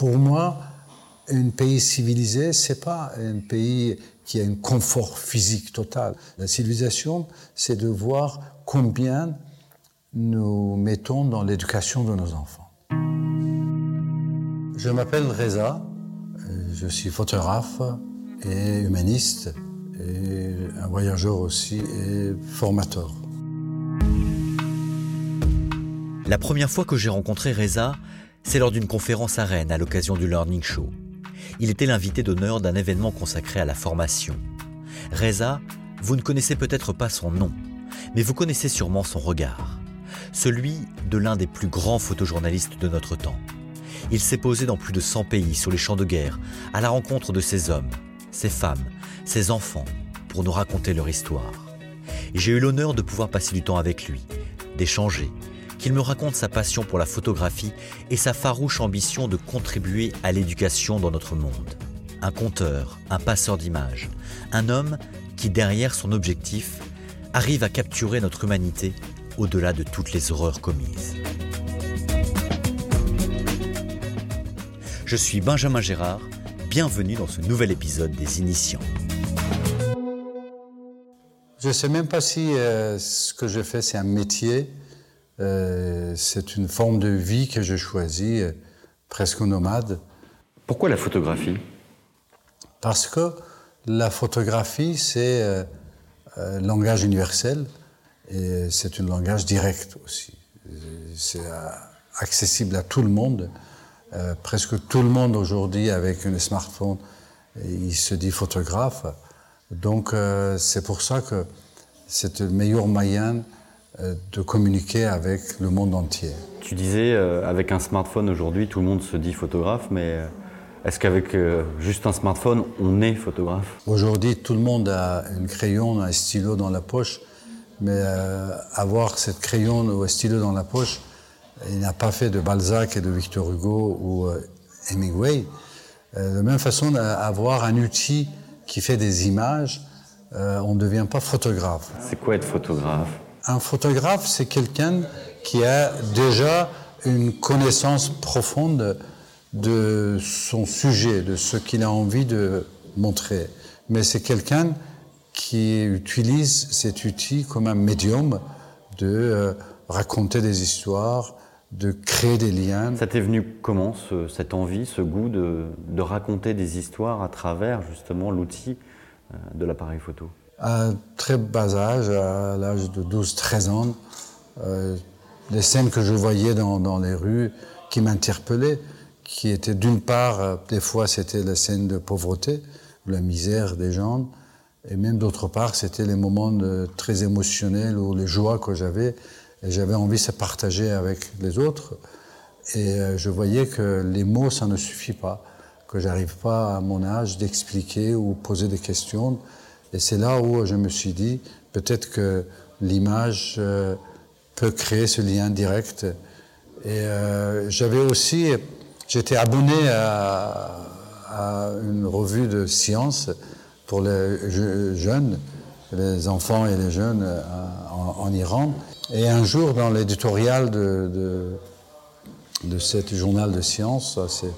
Pour moi, un pays civilisé, c'est pas un pays qui a un confort physique total. La civilisation, c'est de voir combien nous mettons dans l'éducation de nos enfants. Je m'appelle Reza, je suis photographe et humaniste, et un voyageur aussi et formateur. La première fois que j'ai rencontré Reza, c'est lors d'une conférence à Rennes à l'occasion du Learning Show. Il était l'invité d'honneur d'un événement consacré à la formation. Reza, vous ne connaissez peut-être pas son nom, mais vous connaissez sûrement son regard. Celui de l'un des plus grands photojournalistes de notre temps. Il s'est posé dans plus de 100 pays sur les champs de guerre, à la rencontre de ces hommes, ces femmes, ces enfants, pour nous raconter leur histoire. J'ai eu l'honneur de pouvoir passer du temps avec lui, d'échanger, qu'il me raconte sa passion pour la photographie et sa farouche ambition de contribuer à l'éducation dans notre monde. Un conteur, un passeur d'images, un homme qui, derrière son objectif, arrive à capturer notre humanité au-delà de toutes les horreurs commises. Je suis Benjamin Gérard, bienvenue dans ce nouvel épisode des Initiants. Je ne sais même pas si euh, ce que je fais c'est un métier euh, c'est une forme de vie que j'ai choisie, euh, presque nomade. Pourquoi la photographie? Parce que la photographie, c'est un euh, langage universel et c'est un langage direct aussi. C'est accessible à tout le monde. presque tout le monde aujourd'hui, avec un smartphone, il se dit photographe. Donc c'est pour ça que c'est le meilleur moyen de communiquer avec le monde entier. Tu disais, euh, avec un smartphone aujourd'hui, tout le monde se dit photographe, mais euh, est-ce qu'avec juste un smartphone, on est photographe? Aujourd'hui, tout le monde a un crayon, un stylo dans la poche, mais avoir cette crayon ou un stylo dans la poche, il n'a pas fait de Balzac et de Victor Hugo ou Hemingway. de même façon, avoir un outil qui fait des images, on ne devient pas photographe. C'est quoi être photographe? Un photographe, c'est quelqu'un qui a déjà une connaissance profonde de son sujet, de ce qu'il a envie de montrer. Mais c'est quelqu'un qui utilise cet outil comme un médium de euh, raconter des histoires, de créer des liens. Ça t'est venu comment, cette envie, ce goût de, raconter des histoires à travers justement l'outil euh, de l'appareil photo? À très bas âge, à l'âge de 12-13 ans, euh, les scènes que je voyais dans, les rues qui m'interpellaient, qui étaient d'une part, euh, des fois c'était la scène de pauvreté, la misère des gens, et même d'autre part c'était les moments très émotionnels ou les joies que j'avais, et j'avais envie de se partager avec les autres. Et euh, je voyais que les mots, ça ne suffit pas, que j'arrive pas à mon âge d'expliquer ou poser des questions. Et c'est là où je me suis dit, peut-être que l'image euh, peut créer ce lien direct. Et euh, j'avais aussi, j'étais abonné à, une revue de sciences pour les jeunes, les enfants et les jeunes euh, en, Iran. Et un jour, dans l'éditorial de, de, de ce journal de sciences, c'est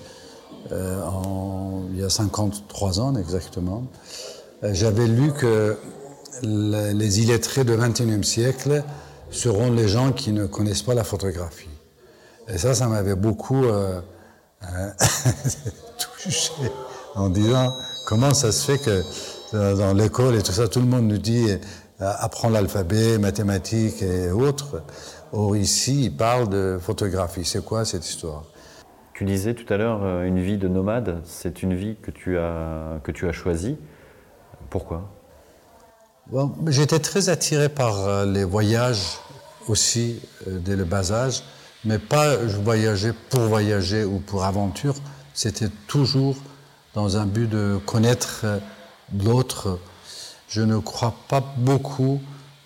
il y a 53 ans exactement, j'avais lu que les illettrés du XXIe siècle seront les gens qui ne connaissent pas la photographie. Et ça, ça m'avait beaucoup euh, euh touché en disant comment ça se fait que euh, dans l'école et tout ça, tout le monde nous dit apprends l'alphabet, mathématiques et autres. Or ici, il parle de photographie. C'est quoi cette histoire? Tu disais tout à l'heure une vie de nomade. C'est une vie que tu as que tu as choisie. Pourquoi? J'étais très attiré par euh, les voyages aussi euh, dès le bas âge, mais pas je voyageais pour voyager ou pour aventure, c'était toujours dans un but de connaître euh, l'autre. Je ne crois pas beaucoup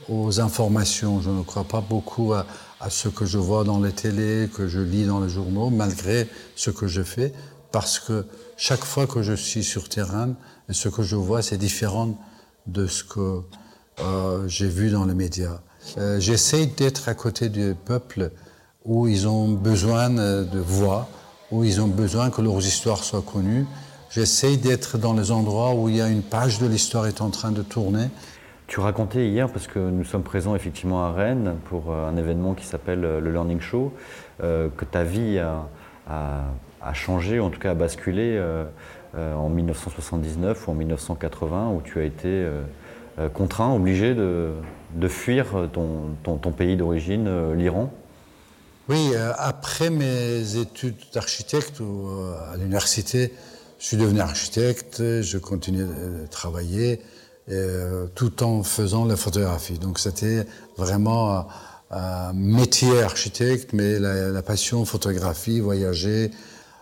aux informations, je ne crois pas beaucoup à, à, ce que je vois dans les télés, que je lis dans les journaux, malgré ce que je fais, parce que chaque fois que je suis sur terrain, ce que je vois, c'est différent de ce que euh, j'ai vu dans les médias. Euh, J'essaie d'être à côté du peuple où ils ont besoin de voix où ils ont besoin que leurs histoires soient connues. J'essaye d'être dans les endroits où il y a une page de l'histoire est en train de tourner. Tu racontais hier, parce que nous sommes présents effectivement à Rennes pour euh, un événement qui s'appelle euh, le Learning Show, euh, que ta vie a, changé, en tout cas a basculé en 1979 ou en 1980, où tu as été contraint, obligé de, fuir ton, ton pays d'origine, l'Iran. Oui, après mes études d'architecte à l'université, je suis devenu architecte, je continuais de travailler. Euh, tout en faisant la photographie. Donc c'était vraiment un métier architecte, mais la, passion photographie, voyager.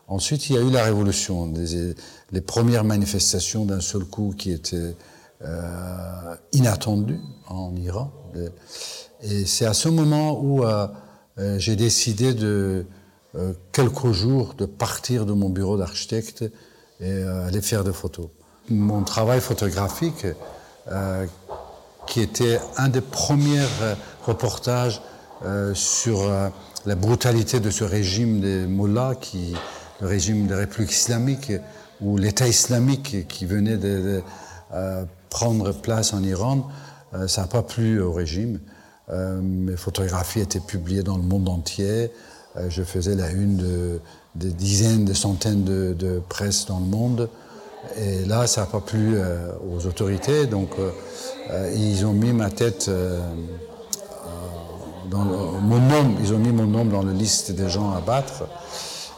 Ensuite, il y a eu la révolution, les premières manifestations d'un seul coup qui étaient euh, inattendues en Iran. Et c'est à ce moment où euh, euh, j'ai décidé de quelques jours de partir de mon bureau d'architecte et aller faire des photos. Mon travail photographique qui était un des premiers reportages sur la brutalité de ce régime des mullahs, qui, le régime des républiques islamiques, ou l'État islamique qui venait de, prendre place en Iran. ça n'a pas plu au régime. mes photographies étaient publiées dans le monde entier. je faisais la une de, de dizaines, de centaines de, de presse dans le monde. Et là, ça n'a pas plu euh, aux autorités, donc euh, euh, ils ont mis ma tête dans mon nom, ils ont mis mon nom dans la liste des gens à battre.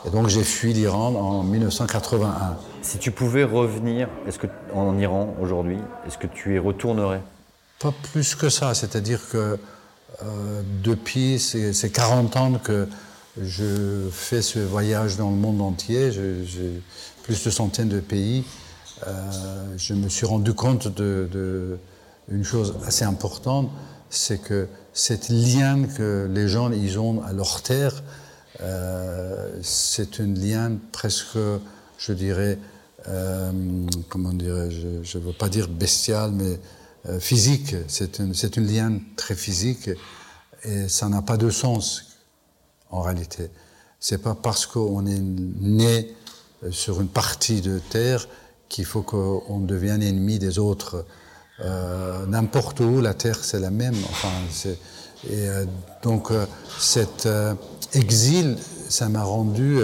Et donc j'ai fui l'Iran en 1981. Si tu pouvais revenir est-ce que, en Iran aujourd'hui, est-ce que tu y retournerais? Pas plus que ça, c'est-à-dire que depuis ces, 40 ans que je fais ce voyage dans le monde entier, j'ai plus de centaines de pays, euh, je me suis rendu compte d'une de, chose assez importante, c'est que cette lien que les gens ils ont à leur terre, euh, c'est une lien presque, je dirais, euh, comment dirais-je, je ne veux pas dire bestial, mais physique. C'est une, lien très physique et ça n'a pas de sens en réalité. C'est pas parce qu'on est né sur une partie de terre qu'il faut qu'on devienne ennemi des autres. Euh, n'importe où, la terre c'est la même. Enfin, et euh, donc euh, cet exil, ça m'a rendu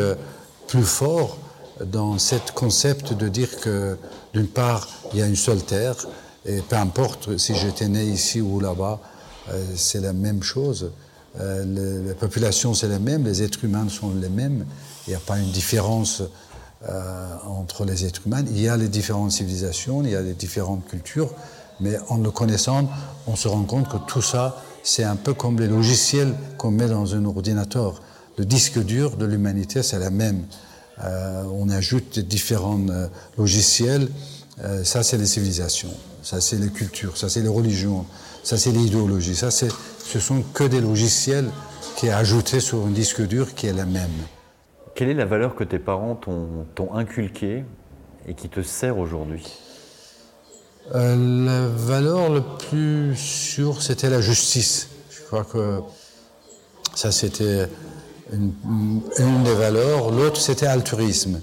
plus fort dans cet concept de dire que d'une part, il y a une seule terre, et peu importe si j'étais né ici ou là-bas, c'est la même chose. la population c'est la même, les êtres humains sont les mêmes, il n'y a pas une différence euh, entre les êtres humains. Il y a les différentes civilisations, il y a les différentes cultures, mais en le connaissant, on se rend compte que tout ça, c'est un peu comme les logiciels qu'on met dans un ordinateur. Le disque dur de l'humanité, c'est la même. Euh, on ajoute différents euh, logiciels. ça, c'est les civilisations. Ça, c'est les cultures. Ça, c'est les religions. Ça, c'est l'idéologie. Ça, c'est, ce sont que des logiciels qui est ajouté sur un disque dur qui est la même. Quelle est la valeur que tes parents t'ont inculquée et qui te sert aujourd'hui? euh, La valeur la plus sûre, c'était la justice. Je crois que ça, c'était une, des valeurs. L'autre, c'était altruisme.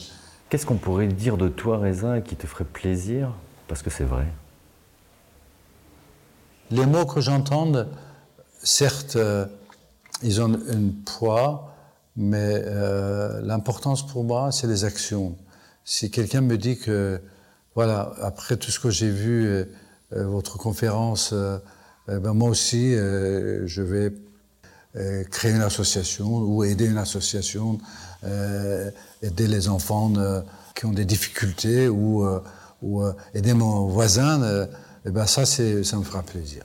Qu'est-ce qu'on pourrait dire de toi, Reza, qui te ferait plaisir? Parce que c'est vrai. Les mots que j'entends, certes, euh, ils ont un poids, mais euh, l'importance pour moi, c'est les actions. Si quelqu'un me dit que, voilà, après tout ce que j'ai vu, euh, euh, votre conférence, ben moi aussi, je vais créer une association ou aider une association, aider les enfants qui ont des difficultés ou, aider mon voisin, eh ben ça, ça me fera plaisir.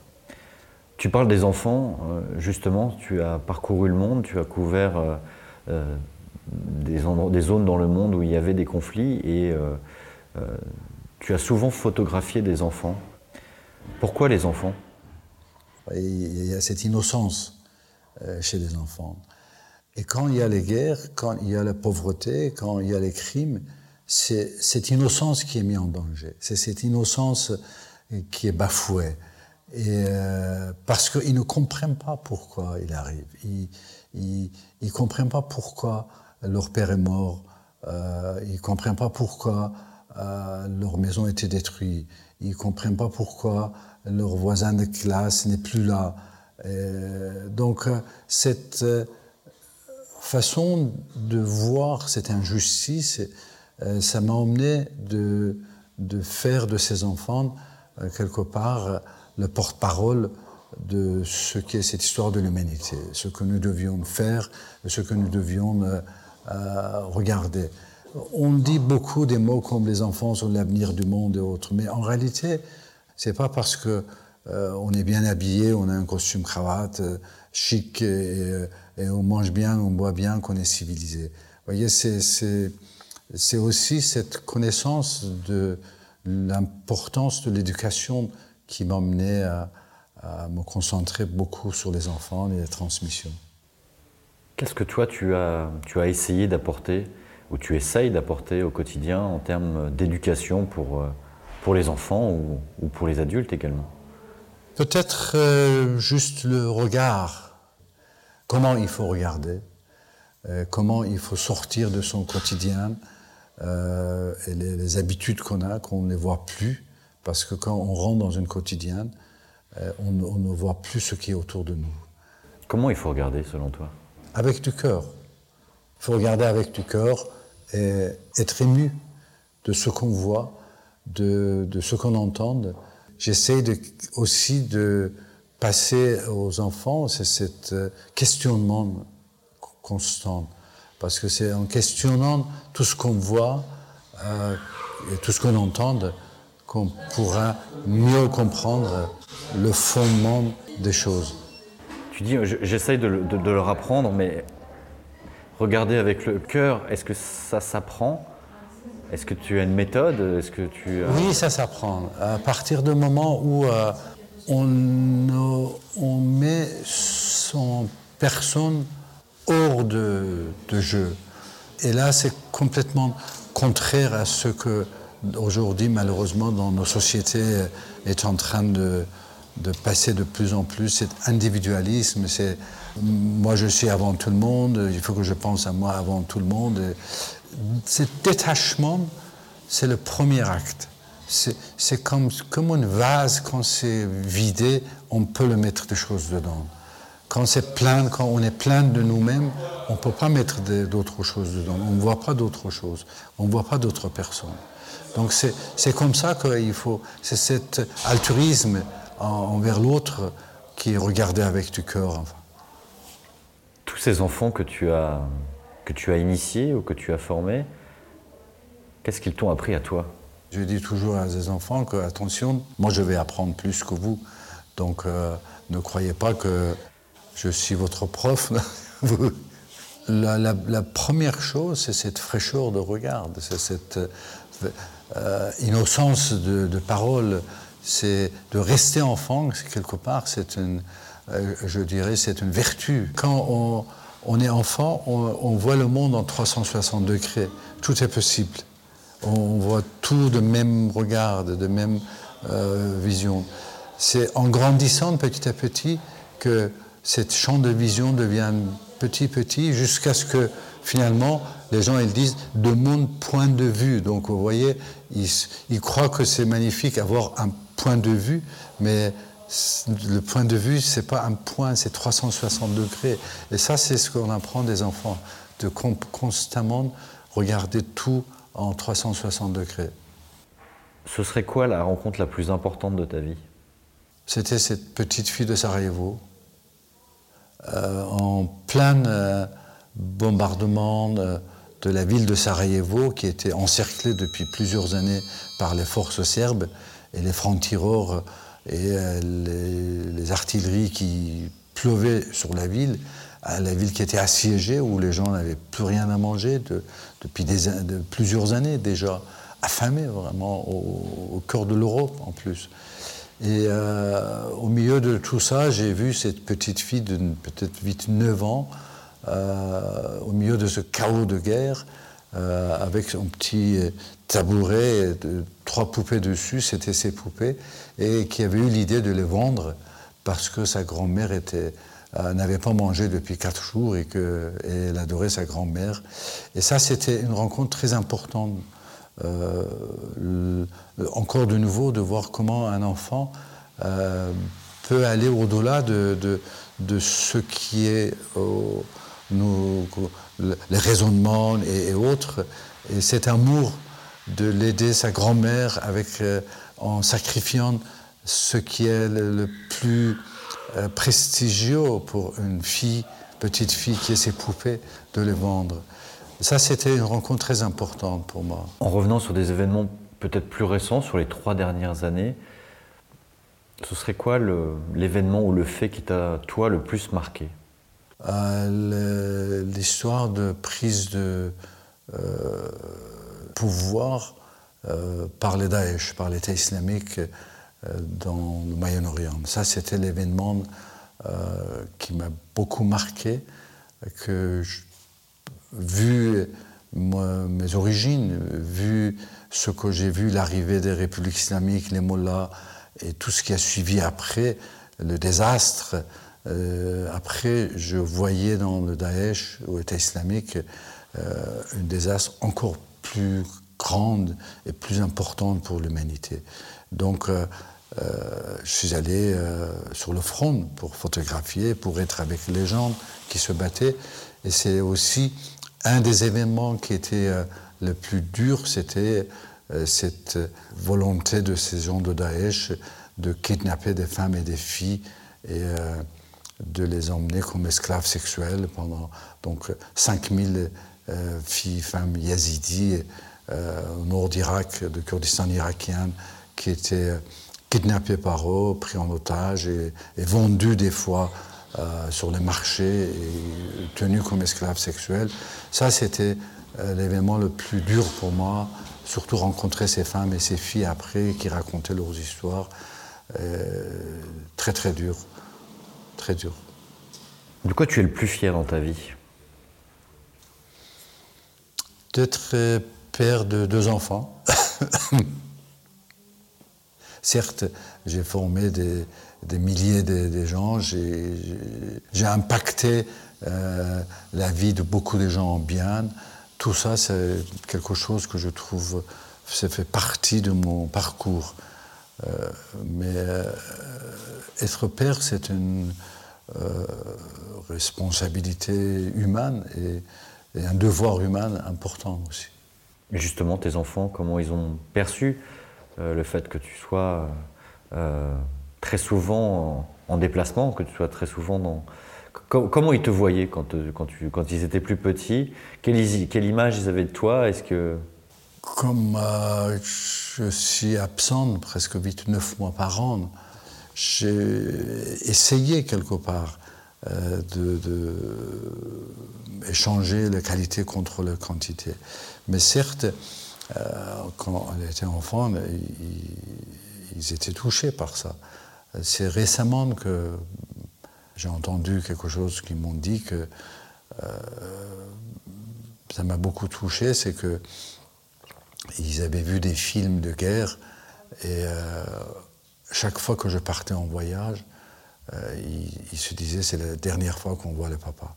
Tu parles des enfants, justement, tu as parcouru le monde, tu as couvert euh, des, zones dans le monde où il y avait des conflits et euh, euh, tu as souvent photographié des enfants. Pourquoi les enfants? Il y a cette innocence chez les enfants. Et quand il y a les guerres, quand il y a la pauvreté, quand il y a les crimes, c'est cette innocence qui est mise en danger. C'est cette innocence qui est bafouée. Et parce qu'ils ne comprennent pas pourquoi il arrive. Ils, ne comprennent pas pourquoi leur père est mort, Euh, ils ne comprennent pas pourquoi euh, leur maison a été détruite. Ils ne comprennent pas pourquoi leur voisin de classe n'est plus là. donc cette façon de voir cette injustice, ça m'a emmené de, faire de ces enfants, quelque part, le porte-parole de ce qu'est cette histoire de l'humanité, ce que nous devions faire, ce que nous devions euh, euh, regarder. On dit beaucoup des mots comme les enfants sont l'avenir du monde et autres, mais en réalité, c'est pas parce que euh, on est bien habillé, on a un costume cravate chic et, on mange bien, on boit bien qu'on est civilisé. Vous voyez, c'est aussi cette connaissance de l'importance de l'éducation qui m'a mené à, me concentrer beaucoup sur les enfants et les transmissions. Qu'est-ce que toi tu as essayé d'apporter ou tu essayes d'apporter au quotidien en termes d'éducation pour, euh, pour les enfants ou, ou pour les adultes également Peut-être euh, juste le regard. Comment il faut regarder euh, Comment il faut sortir de son quotidien et les, les habitudes qu'on a, qu'on ne les voit plus. Parce que quand on rentre dans une quotidienne, on, ne voit plus ce qui est autour de nous. Comment il faut regarder selon toi? Avec du cœur. Il faut regarder avec du cœur et être ému de ce qu'on voit, de, ce qu'on entend. J'essaie aussi de passer aux enfants cet euh, questionnement constant. Parce que c'est en questionnant tout ce qu'on voit euh, et tout ce qu'on entend qu'on pourra mieux comprendre le fondement des choses. Tu dis, j'essaye de, leur apprendre, mais regarder avec le cœur, est-ce que ça s'apprend? Est-ce que tu as une méthode? Est-ce que tu Oui, ça s'apprend. À partir du moment où euh, on, met son personne hors de, de jeu. Et là, c'est complètement contraire à ce que aujourd'hui, malheureusement, dans nos sociétés, est en train de, de passer de plus en plus cet individualisme. C'est moi je suis avant tout le monde, il faut que je pense à moi avant tout le monde. Ce détachement, c'est le premier acte. C'est comme, comme une vase, quand c'est vidé, on peut le mettre des choses dedans. Quand c'est plein, quand on est plein de nous-mêmes, on ne peut pas mettre d'autres choses dedans. On ne voit pas d'autres choses. On ne voit pas d'autres personnes. Donc c'est comme ça qu'il faut. C'est cet altruisme envers l'autre qui est regardé avec du cœur. Tous ces enfants que tu as, que tu as initiés ou que tu as formés, qu'est-ce qu'ils t'ont appris à toi? Je dis toujours à ces enfants que, attention, moi je vais apprendre plus que vous. Donc euh, ne croyez pas que je suis votre prof. la, première chose, c'est cette fraîcheur de regard, c'est cette euh, innocence de, parole c'est de rester enfant, quelque part, c'est une, je dirais, c'est une vertu. Quand on, est enfant, on, voit le monde en 360 degrés. Tout est possible. On voit tout de même regard, de même euh, vision. C'est en grandissant petit à petit que cette champ de vision devient petit petit jusqu'à ce que finalement les gens ils disent de mon point de vue. Donc vous voyez, ils, ils croient que c'est magnifique avoir un point de vue, mais le point de vue, c'est pas un point, c'est 360 degrés. Et ça, c'est ce qu'on apprend des enfants, de constamment regarder tout en 360 degrés. Ce serait quoi la rencontre la plus importante de ta vie? C'était cette petite fille de Sarajevo, euh, en plein euh, bombardement de, de la ville de Sarajevo, qui était encerclée depuis plusieurs années par les forces serbes et les francs-tireurs et euh, les, artilleries qui pleuvaient sur la ville, la ville qui était assiégée, où les gens n'avaient plus rien à manger depuis plusieurs années déjà, affamés vraiment au, cœur de l'Europe en plus. Et euh, au milieu de tout ça, j'ai vu cette petite fille de peut-être 8-9 ans, euh, au milieu de ce chaos de guerre, avec son petit tabouret, trois poupées dessus, c'était ses poupées, et qui avait eu l'idée de les vendre parce que sa grand-mère était n'avait pas mangé depuis quatre jours et qu'elle adorait sa grand-mère. Et ça, c'était une rencontre très importante. encore de nouveau, de voir comment un enfant peut aller au-delà de, ce qui est les raisonnements et, autres. Et cet amour de l'aider sa grand-mère avec, euh, en sacrifiant ce qui est le, plus euh, prestigieux pour une fille, petite fille qui est ses poupées, de les vendre. Ça, c'était une rencontre très importante pour moi. En revenant sur des événements peut-être plus récents, sur les trois dernières années, ce serait quoi l'événement ou le fait qui t'a, toi, le plus marqué? Euh, L'histoire de prise de euh, pouvoir euh, par les Daesh, par l'État islamique dans le Moyen-Orient. Ça, c'était l'événement qui m'a beaucoup marqué, que vu mes origines, vu ce que j'ai vu, l'arrivée des républiques islamiques, les mollahs, et tout ce qui a suivi après, le désastre, euh, après, je voyais dans le Daesh, au État islamique, euh, un désastre encore plus grande et plus importante pour l'humanité. Donc, euh, je suis allé sur le front pour photographier, pour être avec les gens qui se battaient. Et c'est aussi un des événements qui était le plus dur, c'était euh, cette volonté de ces gens de Daesh de kidnapper des femmes et des filles et euh, de les emmener comme esclaves sexuels pendant donc 5000 euh, filles, femmes yazidis au nord d'Irak, de Kurdistan irakien, qui étaient kidnappées par eux, pris en otage et, et vendues des fois sur les marchés et tenues comme esclaves sexuels. Ça, c'était l'événement le plus dur pour moi surtout rencontrer ces femmes et ces filles après qui racontaient leurs histoires. Euh, très très dur, très dur. De quoi tu es le plus fier dans ta vie? D'être euh, père de deux enfants. Certes, j'ai formé des, milliers de, gens, j'ai impacté euh, la vie de beaucoup de gens en bien tout ça, c'est quelque chose que je trouve, ça fait partie de mon parcours. Euh, mais être père, c'est une responsabilité humaine et, un devoir humain important aussi. Justement, tes enfants, comment ils ont perçu le fait que tu sois très souvent en, déplacement, que tu sois très souvent dans, Comment ils te voyaient quand, euh, quand, tu, quand ils étaient plus petits? Quelle, quelle, image ils avaient de toi? Est-ce que comme euh, je suis absent presque 8-9 mois par an, j'ai essayé quelque part euh, de, échanger la qualité contre la quantité. Mais certes, quand on était enfant, ils, ils, étaient touchés par ça. C'est récemment que j'ai entendu quelque chose qui m'ont dit que euh, ça m'a beaucoup touché, c'est que ils avaient vu des films de guerre et euh, chaque fois que je partais en voyage, euh, ils, se disaient c'est la dernière fois qu'on voit le papa.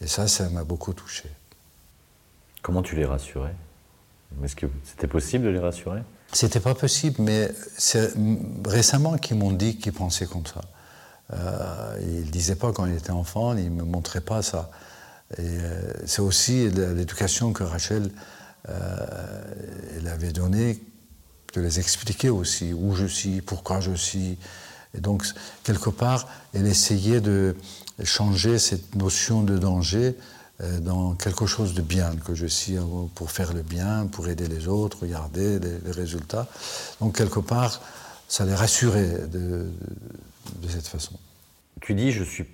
Et ça, ça m'a beaucoup touché. Comment tu les rassurais? Est-ce que c'était possible de les rassurer? C'était pas possible, mais c'est récemment qu'ils m'ont dit qu'ils pensaient comme ça. Euh, il ne disait pas quand il était enfant, il ne me montrait pas ça. Et euh, c'est aussi l'éducation que Rachel euh, elle avait donnée, de les expliquer aussi où je suis, pourquoi je suis. Et donc, quelque part, elle essayait de changer cette notion de danger dans quelque chose de bien, que je suis pour faire le bien, pour aider les autres, regarder les, résultats. Donc, quelque part, ça les rassurait de, de cette façon. Tu dis, je suis,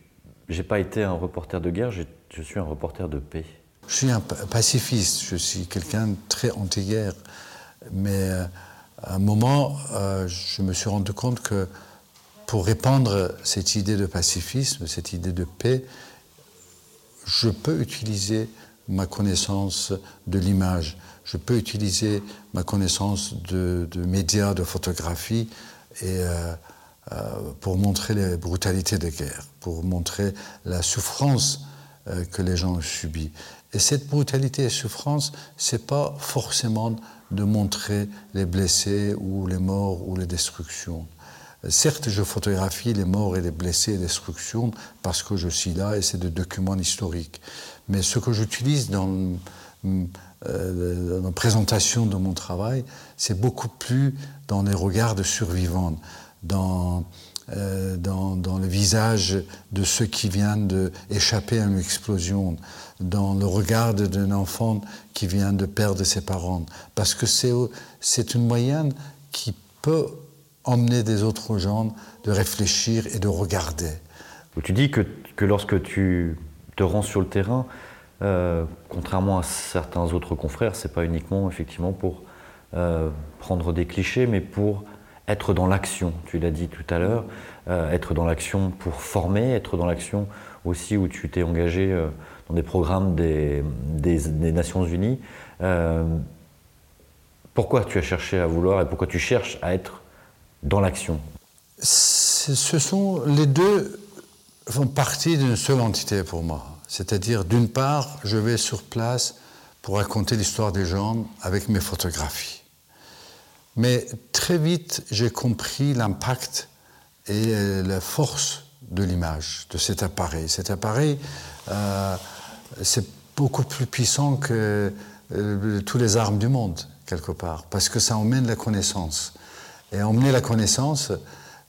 j'ai pas été un reporter de guerre, je suis un reporter de paix. Je suis un pacifiste, je suis quelqu'un de très anti-guerre. Mais euh, à un moment, euh, je me suis rendu compte que pour répandre cette idée de pacifisme, cette idée de paix, je peux utiliser ma connaissance de l'image, je peux utiliser ma connaissance de, médias, de photographie et euh, pour montrer les brutalités des guerres, pour montrer la souffrance que les gens ont subie. Et cette brutalité et souffrance, c'est pas forcément de montrer les blessés ou les morts ou les destructions. Certes, je photographie les morts et les blessés et les destructions parce que je suis là et c'est des documents historiques. Mais ce que j'utilise dans, euh, la présentation de mon travail, c'est beaucoup plus dans les regards de survivants, dans, euh, le visage de ceux qui viennent d'échapper à une explosion, dans le regard d'un enfant qui vient de perdre ses parents. Parce que c'est une moyenne qui peut emmener des autres gens de réfléchir et de regarder. Tu dis que, que lorsque tu te rends sur le terrain, euh, contrairement à certains autres confrères, c'est pas uniquement effectivement pour euh, prendre des clichés, mais pour être dans l'action. Tu l'as dit tout à l'heure, euh, être dans l'action pour former, être dans l'action aussi où tu t'es engagé dans des programmes des Nations Unies. pourquoi tu as cherché à vouloir et pourquoi tu cherches à être dans l'action Ce sont les deux font partie d'une seule entité pour moi. C'est-à-dire, d'une part, je vais sur place pour raconter l'histoire des gens avec mes photographies. Mais très vite, j'ai compris l'impact et la force de l'image, de cet appareil. Cet appareil, euh, c'est beaucoup plus puissant que euh, toutes les armes du monde, quelque part, parce que ça emmène la connaissance. Et emmener la connaissance,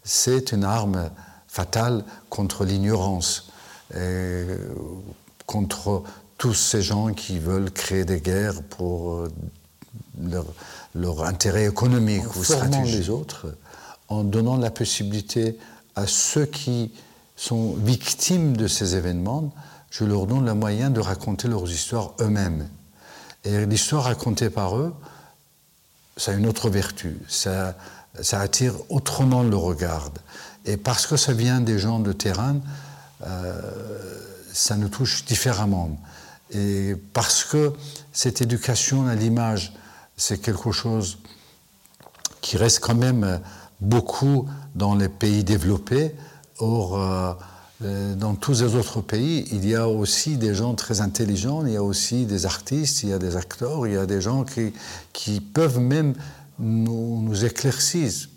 c'est une arme fatale contre l'ignorance, contre tous ces gens qui veulent créer des guerres pour euh, leur, intérêt économique en ou stratégique. les autres, en donnant la possibilité à ceux qui sont victimes de ces événements, je leur donne le moyen de raconter leurs histoires eux-mêmes. Et l'histoire racontée par eux, ça a une autre vertu. Ça, ça attire autrement le regard. Et parce que ça vient des gens de terrain, euh, ça nous touche différemment. Et parce que cette éducation à l'image, c'est quelque chose qui reste quand même beaucoup dans les pays développés. Or, euh, euh, dans tous les autres pays, il y a aussi des gens très intelligents, il y a aussi des artistes, il y a des acteurs, il y a des gens qui, qui peuvent même nous, nous éclaircissent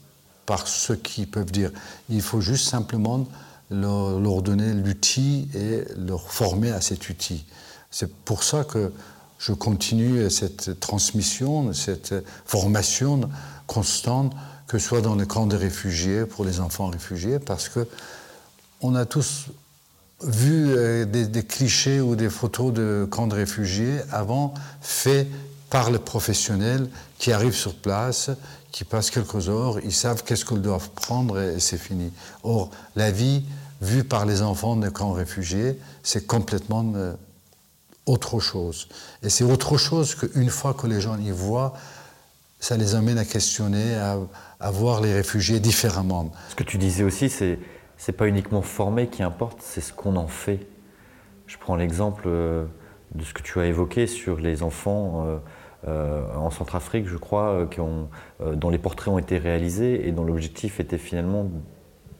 par ce qu'ils peuvent dire. Il faut juste simplement leur, donner l'outil et leur former à cet outil. C'est pour ça que je continue cette transmission, cette formation constante, que ce soit dans les camps de réfugiés, pour les enfants réfugiés, parce que on a tous vu euh, des, des clichés ou des photos de camps de réfugiés avant faits par les professionnels qui arrivent sur place, qui passent quelques heures, ils savent qu'est-ce qu'ils doivent prendre et, c'est fini. Or, la vie vue par les enfants de camps réfugiés, c'est complètement euh, autre chose. Et c'est autre chose qu'une fois que les gens y voient, ça les amène à questionner, à, voir les réfugiés différemment. Ce que tu disais aussi, c'est c'est pas uniquement former qui importe, c'est ce qu'on en fait. Je prends l'exemple euh, de ce que tu as évoqué sur les enfants. Euh, euh, en Centrafrique, je crois, euh, dont les portraits ont été réalisés et dont l'objectif était finalement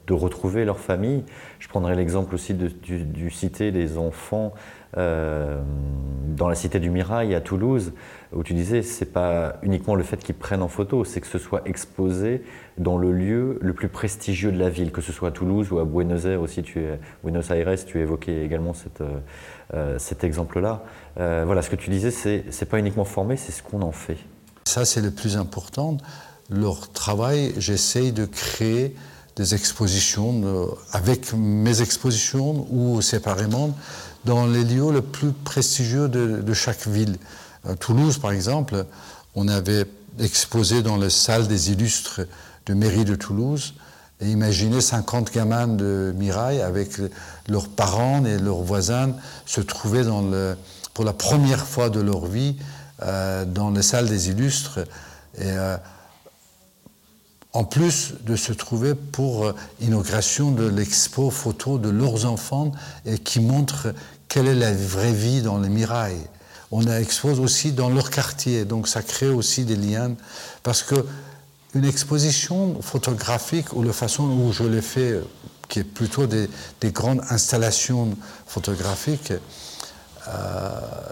de retrouver leur famille. Je prendrai l'exemple aussi de, du, cité des enfants dans la cité du Mirail à Toulouse, où tu disais c'est pas uniquement le fait qu'ils prennent en photo, c'est que ce soit exposé dans le lieu le plus prestigieux de la ville, que ce soit à Toulouse ou à Buenos Aires aussi. Tu Buenos Aires, tu évoquais également cette, cet exemple-là. Euh, voilà, ce que tu disais, c'est n'est pas uniquement former, c'est ce qu'on en fait. Ça, c'est le plus important. Leur travail, j'essaye de créer des expositions euh, avec mes expositions ou séparément dans les lieux les plus prestigieux de, chaque ville. À Toulouse, par exemple, on avait exposé dans la salle des illustres de mairie de Toulouse. Et imaginez 50 gamins de Mirail avec leurs parents et leurs voisins se trouver pour la première fois de leur vie euh, dans les salles des illustres. Et, euh, en plus de se trouver pour euh, inauguration de l'expo photo de leurs enfants et qui montre quelle est la vraie vie dans les mirailles. On expose aussi dans leur quartier, donc ça crée aussi des liens parce que une exposition photographique ou la façon où je l'ai fait, qui est plutôt des, grandes installations photographiques, euh,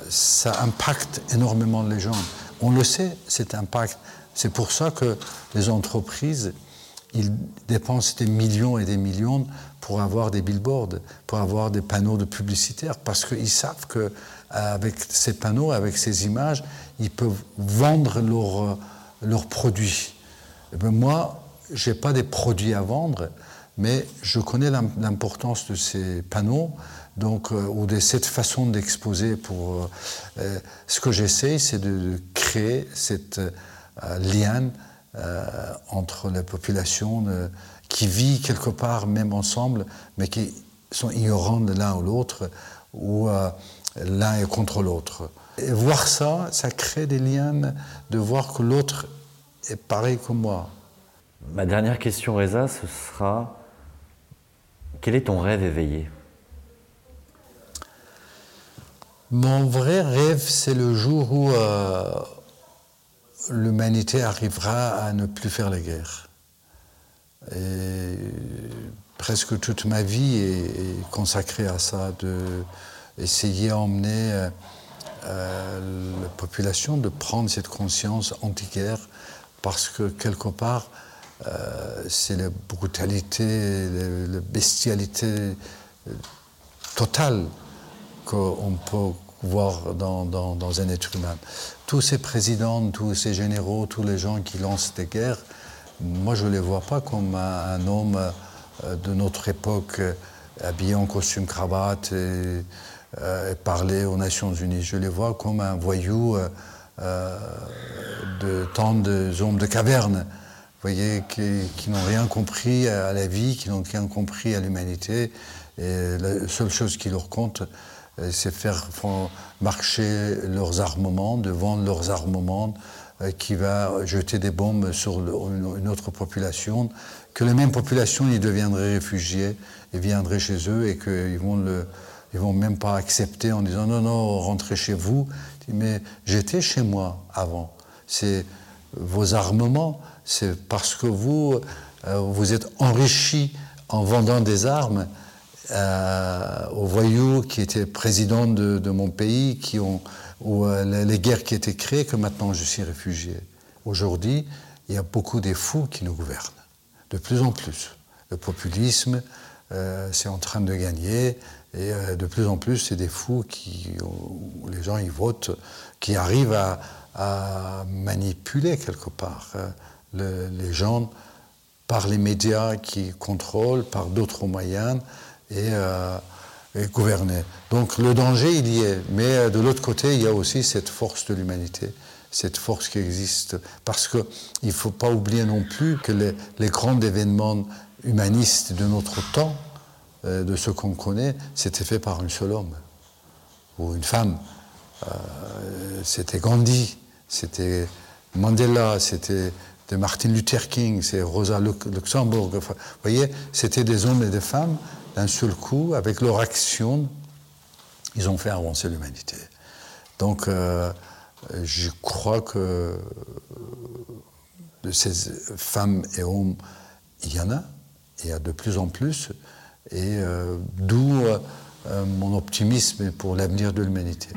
ça impacte énormément les gens. On le sait, cet impact. C'est pour ça que les entreprises, ils dépensent des millions et des millions pour avoir des billboards, pour avoir des panneaux de publicitaires, parce qu'ils savent que avec ces panneaux, avec ces images, ils peuvent vendre leurs leur produits. Eh ben, moi, je n'ai pas des produits à vendre, mais je connais l'importance de ces panneaux donc, euh, ou de cette façon d'exposer. Pour euh, euh, ce que j'essaie, c'est de, créer cette lien entre les populations qui vivent quelque part même ensemble, mais qui sont ignorants de l'un ou l'autre, ou l'un est contre l'autre. Et voir ça, ça crée des liens, de voir que l'autre est pareil que moi. Ma dernière question, Reza, ce sera quel est ton rêve éveillé? Mon vrai rêve, c'est le jour où euh, l'humanité arrivera à ne plus faire la guerre. Et presque toute ma vie est, consacrée à ça, de essayer d'emmener euh, euh, la population de prendre cette conscience anti-guerre, parce que quelque part, c'est la brutalité, la bestialité totale qu'on peut voir dans, dans, un être humain. Tous ces présidents, tous ces généraux, tous les gens qui lancent des guerres, moi je ne les vois pas comme un, homme euh, de notre époque euh, habillé en costume cravate et, euh, parler aux Nations Unies. Je les vois comme un voyou de tant de hommes de caverne, voyez, qui, qui n'ont rien compris à la vie, qui n'ont rien compris à l'humanité. Et la seule chose qui leur compte, euh, c'est faire marcher leurs armements, de vendre leurs armements, euh, qui va jeter des bombes sur une autre population, que les mêmes populations y deviendraient réfugiés et viendraient chez eux et qu'ils vont vont même pas accepter en disant non non rentrez chez vous. Mais j'étais chez moi avant. C'est vos armements, c'est parce que vous euh, vous êtes enrichis en vendant des armes euh, aux voyous qui étaient présidents de, mon pays, qui ont, ou euh, les, guerres qui étaient créées, que maintenant je suis réfugié. Aujourd'hui, il y a beaucoup des fous qui nous gouvernent, de plus en plus. Le populisme, euh, c'est en train de gagner, et de plus en plus, c'est des fous qui, où les gens y votent, qui arrivent à, manipuler quelque part les gens par les médias qui contrôlent, par d'autres moyens et, gouverner. Donc le danger, il y est. Mais euh, de l'autre côté, il y a aussi cette force de l'humanité, cette force qui existe. Parce qu'il ne faut pas oublier non plus que les, grands événements humanistes de notre temps, euh, de ce qu'on connaît, c'était fait par un seul homme ou une femme. Euh, c'était Gandhi, c'était Mandela, c'était Martin Luther King, c'est Rosa Luxembourg. vous voyez, c'était des hommes et des femmes d'un seul coup, avec leur action, ils ont fait avancer l'humanité. Donc, euh, je crois que de ces femmes et hommes, il y en a, il y a de plus en plus, et euh, d'où euh, mon optimisme pour l'avenir de l'humanité.